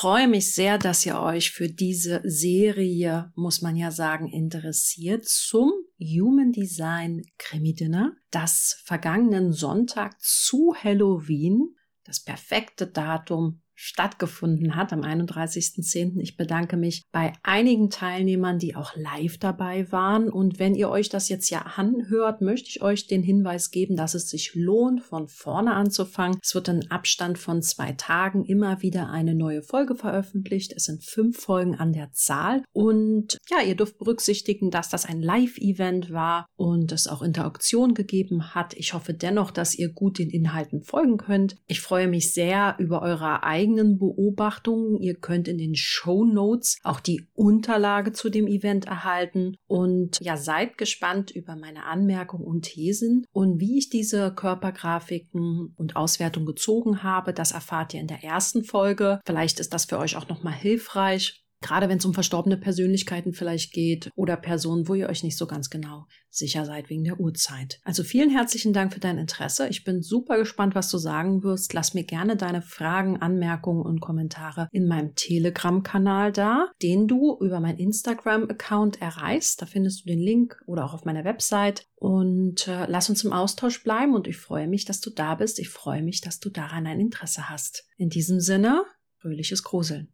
freue mich sehr, dass ihr euch für diese Serie, muss man ja sagen, interessiert zum Human Design Krimi Dinner, das vergangenen Sonntag zu Halloween, das perfekte Datum stattgefunden hat am 31.10. Ich bedanke mich bei einigen Teilnehmern, die auch live dabei waren. Und wenn ihr euch das jetzt ja anhört, möchte ich euch den Hinweis geben, dass es sich lohnt, von vorne anzufangen. Es wird in Abstand von zwei Tagen immer wieder eine neue Folge veröffentlicht. Es sind fünf Folgen an der Zahl. Und ja, ihr dürft berücksichtigen, dass das ein Live-Event war und es auch Interaktion gegeben hat. Ich hoffe dennoch, dass ihr gut den Inhalten folgen könnt. Ich freue mich sehr über eure eigenen eigenen Beobachtungen. Ihr könnt in den Show Notes auch die Unterlage zu dem Event erhalten und ja, seid gespannt über meine Anmerkungen und Thesen und wie ich diese Körpergrafiken und Auswertung gezogen habe. Das erfahrt ihr in der ersten Folge. Vielleicht ist das für euch auch nochmal hilfreich. Gerade wenn es um verstorbene Persönlichkeiten vielleicht geht oder Personen, wo ihr euch nicht so ganz genau sicher seid wegen der Uhrzeit. Also vielen herzlichen Dank für dein Interesse. Ich bin super gespannt, was du sagen wirst. Lass mir gerne deine Fragen, Anmerkungen und Kommentare in meinem Telegram-Kanal da, den du über mein Instagram-Account erreichst. Da findest du den Link oder auch auf meiner Website. Und äh, lass uns im Austausch bleiben und ich freue mich, dass du da bist. Ich freue mich, dass du daran ein Interesse hast. In diesem Sinne, fröhliches Gruseln.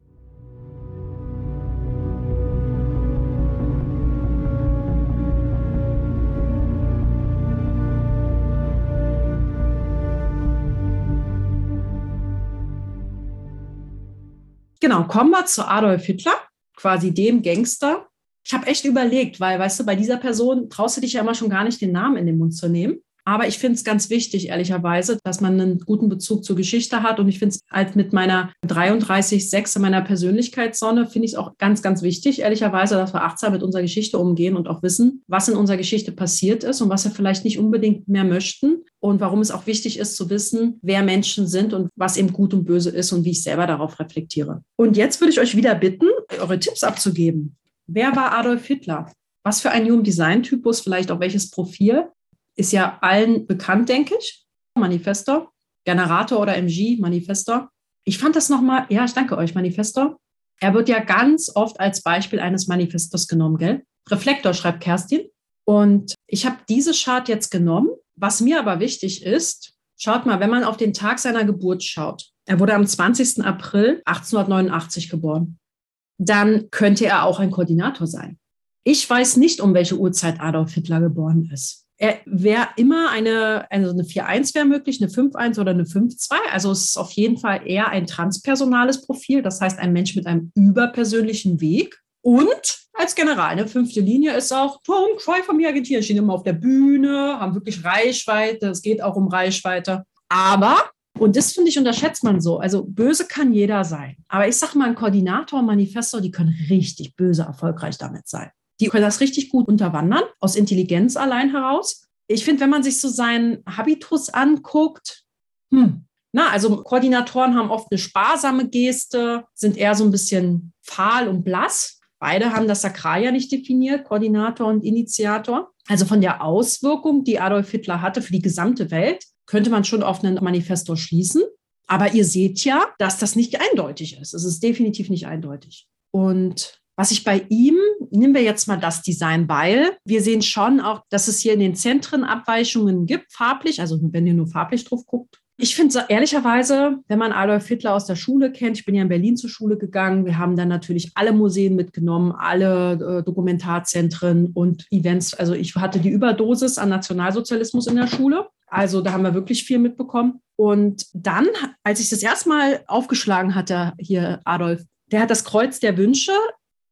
Genau, kommen wir zu Adolf Hitler, quasi dem Gangster. Ich habe echt überlegt, weil, weißt du, bei dieser Person traust du dich ja immer schon gar nicht, den Namen in den Mund zu nehmen. Aber ich finde es ganz wichtig, ehrlicherweise, dass man einen guten Bezug zur Geschichte hat. Und ich finde es halt mit meiner 33,6 meiner Persönlichkeitssonne, finde ich es auch ganz, ganz wichtig, ehrlicherweise, dass wir achtsam mit unserer Geschichte umgehen und auch wissen, was in unserer Geschichte passiert ist und was wir vielleicht nicht unbedingt mehr möchten. Und warum es auch wichtig ist zu wissen, wer Menschen sind und was eben gut und böse ist und wie ich selber darauf reflektiere. Und jetzt würde ich euch wieder bitten, eure Tipps abzugeben. Wer war Adolf Hitler? Was für ein Human Design Typus, vielleicht auch welches Profil? Ist ja allen bekannt, denke ich. Manifestor, Generator oder MG, Manifestor. Ich fand das nochmal, ja, ich danke euch, Manifestor. Er wird ja ganz oft als Beispiel eines Manifestors genommen, gell? Reflektor schreibt Kerstin. Und ich habe diese Chart jetzt genommen. Was mir aber wichtig ist, schaut mal, wenn man auf den Tag seiner Geburt schaut. Er wurde am 20. April 1889 geboren. Dann könnte er auch ein Koordinator sein. Ich weiß nicht, um welche Uhrzeit Adolf Hitler geboren ist wäre immer eine, also eine 4-1 wäre möglich, eine 5-1 oder eine 5-2. Also es ist auf jeden Fall eher ein transpersonales Profil, das heißt ein Mensch mit einem überpersönlichen Weg. Und als General, eine fünfte Linie ist auch, Tom, von mir agitieren, stehen immer auf der Bühne, haben wirklich Reichweite, es geht auch um Reichweite. Aber, und das finde ich, unterschätzt man so, also böse kann jeder sein. Aber ich sage mal, ein Koordinator, ein Manifestor, die können richtig böse erfolgreich damit sein. Die können das richtig gut unterwandern, aus Intelligenz allein heraus. Ich finde, wenn man sich so seinen Habitus anguckt, hm, na, also Koordinatoren haben oft eine sparsame Geste, sind eher so ein bisschen fahl und blass. Beide haben das Sakral ja nicht definiert, Koordinator und Initiator. Also von der Auswirkung, die Adolf Hitler hatte für die gesamte Welt, könnte man schon auf einen Manifesto schließen. Aber ihr seht ja, dass das nicht eindeutig ist. Es ist definitiv nicht eindeutig. Und was ich bei ihm, nehmen wir jetzt mal das Design, weil wir sehen schon auch, dass es hier in den Zentren Abweichungen gibt, farblich, also wenn ihr nur farblich drauf guckt. Ich finde ehrlicherweise, wenn man Adolf Hitler aus der Schule kennt, ich bin ja in Berlin zur Schule gegangen, wir haben dann natürlich alle Museen mitgenommen, alle äh, Dokumentarzentren und Events. Also ich hatte die Überdosis an Nationalsozialismus in der Schule. Also da haben wir wirklich viel mitbekommen. Und dann, als ich das erste Mal aufgeschlagen hatte, hier Adolf, der hat das Kreuz der Wünsche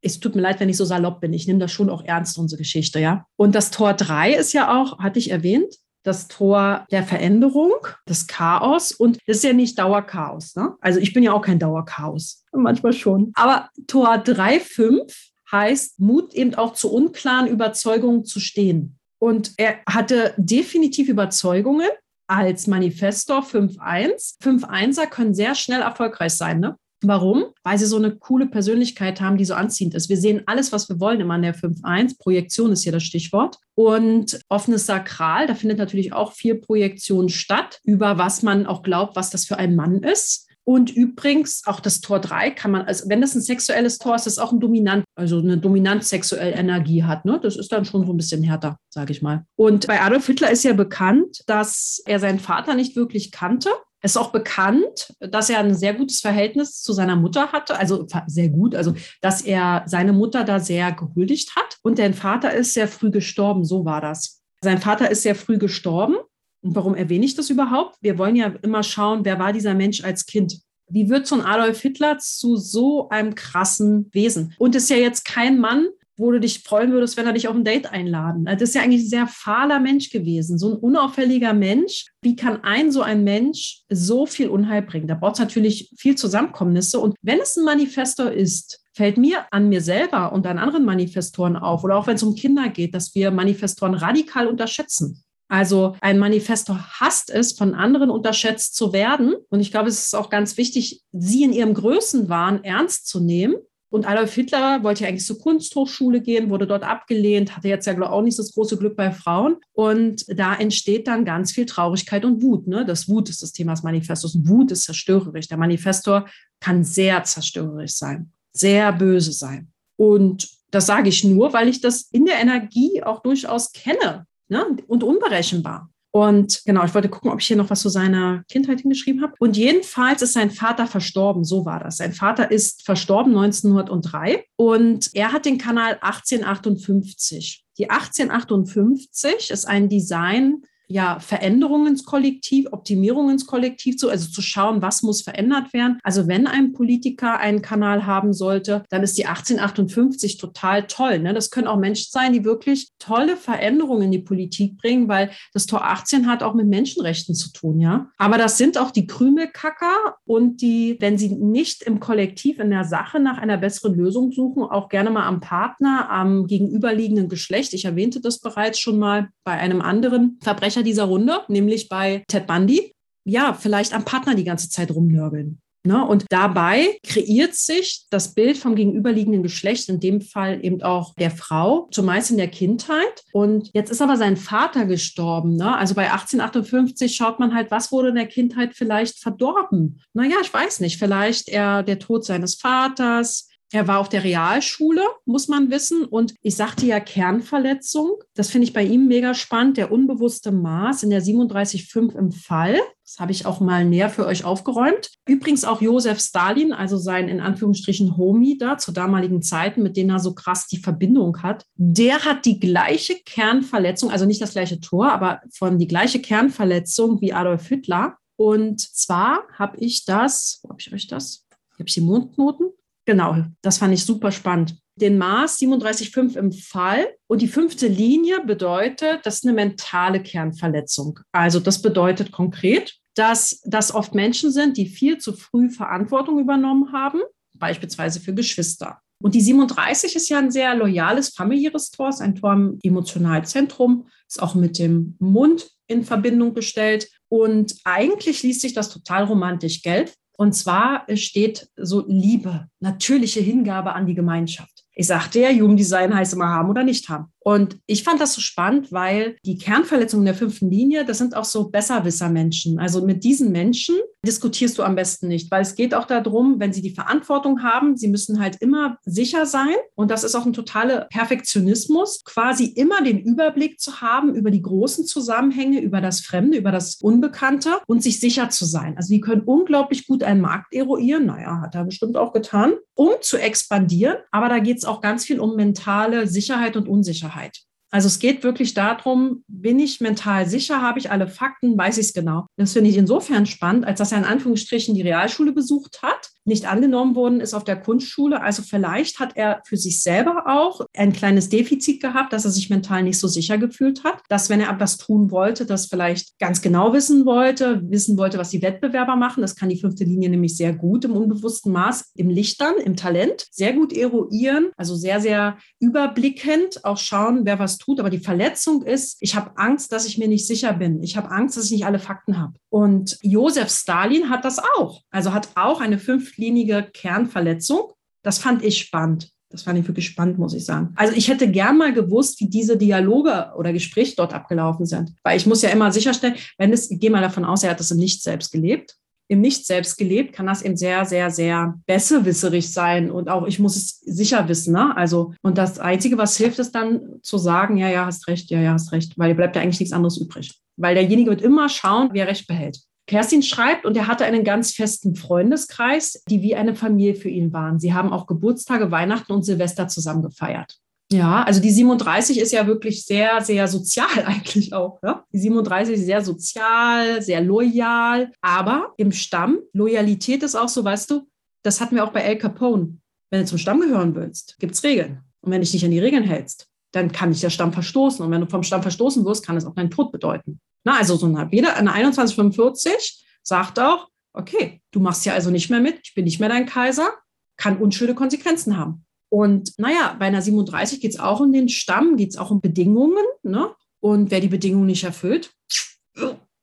es tut mir leid, wenn ich so salopp bin. Ich nehme das schon auch ernst, unsere Geschichte, ja. Und das Tor 3 ist ja auch, hatte ich erwähnt, das Tor der Veränderung, des Chaos. Und das ist ja nicht Dauerchaos. Ne? Also ich bin ja auch kein Dauerchaos. Manchmal schon. Aber Tor 3, 5 heißt Mut eben auch zu unklaren Überzeugungen zu stehen. Und er hatte definitiv Überzeugungen als Manifestor 5.1. 5.1er können sehr schnell erfolgreich sein. Ne? Warum? Weil sie so eine coole Persönlichkeit haben, die so anziehend ist. Wir sehen alles, was wir wollen immer in der 5.1. Projektion ist hier das Stichwort. Und offenes Sakral, da findet natürlich auch viel Projektion statt, über was man auch glaubt, was das für ein Mann ist. Und übrigens, auch das Tor 3 kann man, also wenn das ein sexuelles Tor ist, ist auch ein dominant, also eine dominant sexuelle Energie hat. Ne? Das ist dann schon so ein bisschen härter, sage ich mal. Und bei Adolf Hitler ist ja bekannt, dass er seinen Vater nicht wirklich kannte. Es ist auch bekannt, dass er ein sehr gutes Verhältnis zu seiner Mutter hatte, also sehr gut, also dass er seine Mutter da sehr gehuldigt hat. Und der Vater ist sehr früh gestorben, so war das. Sein Vater ist sehr früh gestorben. Und warum erwähne ich das überhaupt? Wir wollen ja immer schauen, wer war dieser Mensch als Kind? Wie wird so ein Adolf Hitler zu so einem krassen Wesen? Und ist ja jetzt kein Mann, wo du dich freuen würdest, wenn er dich auf ein Date einladen. Das ist ja eigentlich ein sehr fahler Mensch gewesen, so ein unauffälliger Mensch. Wie kann ein so ein Mensch so viel Unheil bringen? Da braucht es natürlich viel Zusammenkommnisse. Und wenn es ein Manifestor ist, fällt mir an mir selber und an anderen Manifestoren auf, oder auch wenn es um Kinder geht, dass wir Manifestoren radikal unterschätzen. Also ein Manifestor hasst es, von anderen unterschätzt zu werden. Und ich glaube, es ist auch ganz wichtig, sie in ihrem Größenwahn ernst zu nehmen und Adolf Hitler wollte ja eigentlich zur Kunsthochschule gehen, wurde dort abgelehnt, hatte jetzt ja auch nicht das große Glück bei Frauen. Und da entsteht dann ganz viel Traurigkeit und Wut. Ne? Das Wut ist das Thema des Manifestos. Wut ist zerstörerisch. Der Manifestor kann sehr zerstörerisch sein, sehr böse sein. Und das sage ich nur, weil ich das in der Energie auch durchaus kenne ne? und unberechenbar. Und genau, ich wollte gucken, ob ich hier noch was zu seiner Kindheit hingeschrieben habe. Und jedenfalls ist sein Vater verstorben, so war das. Sein Vater ist verstorben 1903 und er hat den Kanal 1858. Die 1858 ist ein Design, ja, Veränderungen ins Kollektiv, Optimierungen ins Kollektiv zu, also zu schauen, was muss verändert werden. Also wenn ein Politiker einen Kanal haben sollte, dann ist die 1858 total toll. Ne? Das können auch Menschen sein, die wirklich tolle Veränderungen in die Politik bringen, weil das Tor 18 hat auch mit Menschenrechten zu tun, ja. Aber das sind auch die Krümelkacker und die, wenn sie nicht im Kollektiv in der Sache nach einer besseren Lösung suchen, auch gerne mal am Partner, am gegenüberliegenden Geschlecht. Ich erwähnte das bereits schon mal bei einem anderen Verbrecher dieser Runde, nämlich bei Ted Bundy, ja, vielleicht am Partner die ganze Zeit rumnörgeln. Ne? Und dabei kreiert sich das Bild vom gegenüberliegenden Geschlecht, in dem Fall eben auch der Frau, zumeist in der Kindheit. Und jetzt ist aber sein Vater gestorben. Ne? Also bei 1858 schaut man halt, was wurde in der Kindheit vielleicht verdorben? Naja, ich weiß nicht. Vielleicht er, der Tod seines Vaters, er war auf der Realschule, muss man wissen. Und ich sagte ja Kernverletzung. Das finde ich bei ihm mega spannend. Der unbewusste Maß in der 37,5 im Fall. Das habe ich auch mal näher für euch aufgeräumt. Übrigens auch Josef Stalin, also sein in Anführungsstrichen Homie da zu damaligen Zeiten, mit denen er so krass die Verbindung hat. Der hat die gleiche Kernverletzung, also nicht das gleiche Tor, aber von die gleiche Kernverletzung wie Adolf Hitler. Und zwar habe ich das, wo habe ich euch das? Hier habe ich die Mondknoten. Genau, das fand ich super spannend. Den Mars 37,5 im Fall und die fünfte Linie bedeutet, das ist eine mentale Kernverletzung. Also das bedeutet konkret, dass das oft Menschen sind, die viel zu früh Verantwortung übernommen haben, beispielsweise für Geschwister. Und die 37 ist ja ein sehr loyales familiäres Tor, ist ein Tor im Emotionalzentrum, ist auch mit dem Mund in Verbindung gestellt. Und eigentlich liest sich das total romantisch. Geld und zwar steht so Liebe, natürliche Hingabe an die Gemeinschaft. Ich sagte ja, Jugenddesign heißt immer haben oder nicht haben. Und ich fand das so spannend, weil die Kernverletzungen der fünften Linie, das sind auch so Besserwisser-Menschen. Also mit diesen Menschen diskutierst du am besten nicht, weil es geht auch darum, wenn sie die Verantwortung haben, sie müssen halt immer sicher sein. Und das ist auch ein totaler Perfektionismus, quasi immer den Überblick zu haben über die großen Zusammenhänge, über das Fremde, über das Unbekannte und sich sicher zu sein. Also die können unglaublich gut einen Markt eruieren. Naja, hat er bestimmt auch getan, um zu expandieren. Aber da geht es auch ganz viel um mentale Sicherheit und Unsicherheit. Sicherheit. Also es geht wirklich darum, bin ich mental sicher, habe ich alle Fakten, weiß ich es genau. Das finde ich insofern spannend, als dass er in Anführungsstrichen die Realschule besucht hat nicht angenommen worden ist auf der Kunstschule. Also vielleicht hat er für sich selber auch ein kleines Defizit gehabt, dass er sich mental nicht so sicher gefühlt hat, dass wenn er etwas tun wollte, das vielleicht ganz genau wissen wollte, wissen wollte, was die Wettbewerber machen. Das kann die fünfte Linie nämlich sehr gut im unbewussten Maß, im Lichtern, im Talent, sehr gut eruieren, also sehr, sehr überblickend auch schauen, wer was tut. Aber die Verletzung ist, ich habe Angst, dass ich mir nicht sicher bin. Ich habe Angst, dass ich nicht alle Fakten habe. Und Josef Stalin hat das auch. Also hat auch eine fünflinige Kernverletzung. Das fand ich spannend. Das fand ich wirklich spannend, muss ich sagen. Also ich hätte gern mal gewusst, wie diese Dialoge oder Gespräche dort abgelaufen sind. Weil ich muss ja immer sicherstellen, wenn es, ich gehe mal davon aus, er hat das im Nicht selbst gelebt. im Nicht-Selbst gelebt, kann das eben sehr, sehr, sehr besserwisserig sein und auch ich muss es sicher wissen. Ne? Also, und das Einzige, was hilft, ist dann zu sagen, ja, ja, hast recht, ja, ja, hast recht, weil dir bleibt ja eigentlich nichts anderes übrig. Weil derjenige wird immer schauen, wie er recht behält. Kerstin schreibt, und er hatte einen ganz festen Freundeskreis, die wie eine Familie für ihn waren. Sie haben auch Geburtstage, Weihnachten und Silvester zusammen gefeiert. Ja, also die 37 ist ja wirklich sehr, sehr sozial eigentlich auch. Ja? Die 37 ist sehr sozial, sehr loyal, aber im Stamm, Loyalität ist auch so, weißt du, das hatten wir auch bei El Capone. Wenn du zum Stamm gehören willst, gibt es Regeln. Und wenn du dich nicht an die Regeln hältst, dann kann dich der Stamm verstoßen. Und wenn du vom Stamm verstoßen wirst, kann es auch deinen Tod bedeuten. Na, also so eine, eine 2145 sagt auch, okay, du machst ja also nicht mehr mit, ich bin nicht mehr dein Kaiser, kann unschöne Konsequenzen haben. Und naja, bei einer 37 geht es auch um den Stamm, geht es auch um Bedingungen. Ne? Und wer die Bedingungen nicht erfüllt,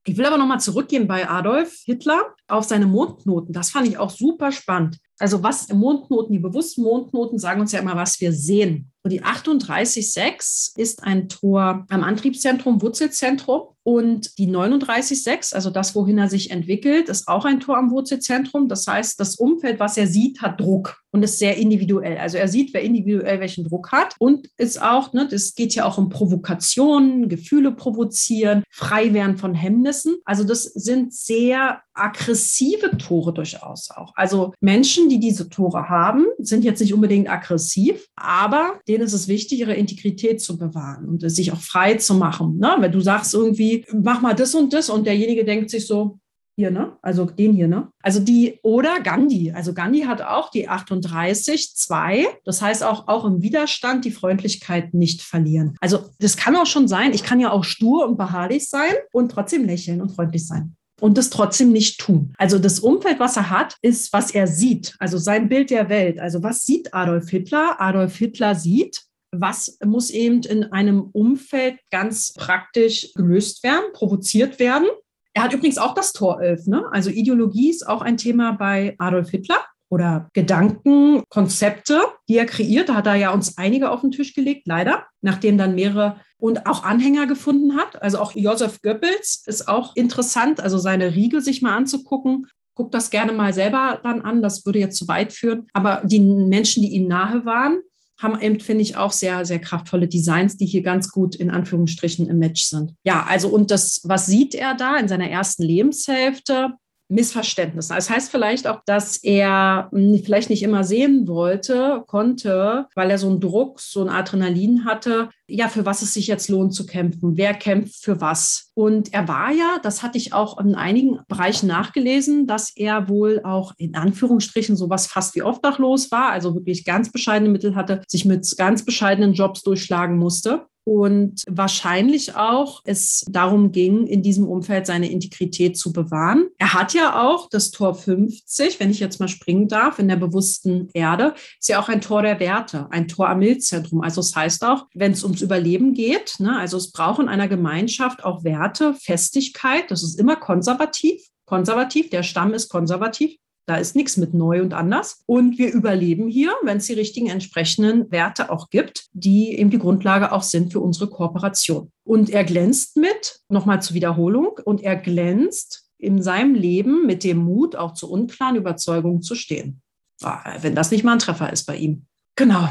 ich will aber nochmal zurückgehen bei Adolf Hitler auf seine Mondnoten. Das fand ich auch super spannend. Also was Mondnoten, die bewussten Mondnoten sagen uns ja immer, was wir sehen. Und die 38.6 ist ein Tor am Antriebszentrum, Wurzelzentrum. Und die 39.6, also das, wohin er sich entwickelt, ist auch ein Tor am Wurzelzentrum. Das heißt, das Umfeld, was er sieht, hat Druck und ist sehr individuell. Also er sieht, wer individuell welchen Druck hat und ist auch, ne, das geht ja auch um Provokationen, Gefühle provozieren, frei werden von Hemmnissen. Also das sind sehr aggressive Tore durchaus auch. Also Menschen, die diese Tore haben, sind jetzt nicht unbedingt aggressiv, aber denen ist es wichtig, ihre Integrität zu bewahren und sich auch frei zu machen. Ne? Wenn du sagst irgendwie, mach mal das und das und derjenige denkt sich so, hier, ne? Also den hier, ne? Also die, oder Gandhi. Also Gandhi hat auch die 38, 2. Das heißt auch, auch im Widerstand die Freundlichkeit nicht verlieren. Also das kann auch schon sein. Ich kann ja auch stur und beharrlich sein und trotzdem lächeln und freundlich sein und das trotzdem nicht tun. Also das Umfeld, was er hat, ist, was er sieht. Also sein Bild der Welt. Also was sieht Adolf Hitler? Adolf Hitler sieht, was muss eben in einem Umfeld ganz praktisch gelöst werden, provoziert werden. Er hat übrigens auch das Tor 11. Ne? Also Ideologie ist auch ein Thema bei Adolf Hitler oder Gedanken, Konzepte, die er kreiert. Da hat er ja uns einige auf den Tisch gelegt, leider, nachdem dann mehrere und auch Anhänger gefunden hat. Also auch Josef Goebbels ist auch interessant, also seine Riegel sich mal anzugucken. Guckt das gerne mal selber dann an, das würde jetzt zu weit führen. Aber die Menschen, die ihm nahe waren, haben eben, finde ich, auch sehr, sehr kraftvolle Designs, die hier ganz gut in Anführungsstrichen im Match sind. Ja, also und das, was sieht er da in seiner ersten Lebenshälfte? Missverständnissen. Das heißt vielleicht auch, dass er hm, vielleicht nicht immer sehen wollte, konnte, weil er so einen Druck, so ein Adrenalin hatte, ja, für was es sich jetzt lohnt zu kämpfen, wer kämpft für was. Und er war ja, das hatte ich auch in einigen Bereichen nachgelesen, dass er wohl auch in Anführungsstrichen sowas fast wie obdachlos war, also wirklich ganz bescheidene Mittel hatte, sich mit ganz bescheidenen Jobs durchschlagen musste und wahrscheinlich auch es darum ging, in diesem Umfeld seine Integrität zu bewahren. Er hat ja auch das Tor 50, wenn ich jetzt mal springen darf, in der bewussten Erde, ist ja auch ein Tor der Werte, ein Tor am Milzzentrum. Also es das heißt auch, wenn es ums Überleben geht, ne, also es braucht in einer Gemeinschaft auch Werte, Festigkeit, das ist immer konservativ. Konservativ, der Stamm ist konservativ. Da ist nichts mit neu und anders. Und wir überleben hier, wenn es die richtigen entsprechenden Werte auch gibt, die eben die Grundlage auch sind für unsere Kooperation. Und er glänzt mit, nochmal zur Wiederholung, und er glänzt in seinem Leben mit dem Mut, auch zu unklaren Überzeugungen zu stehen. Ah, wenn das nicht mal ein Treffer ist bei ihm. Genau.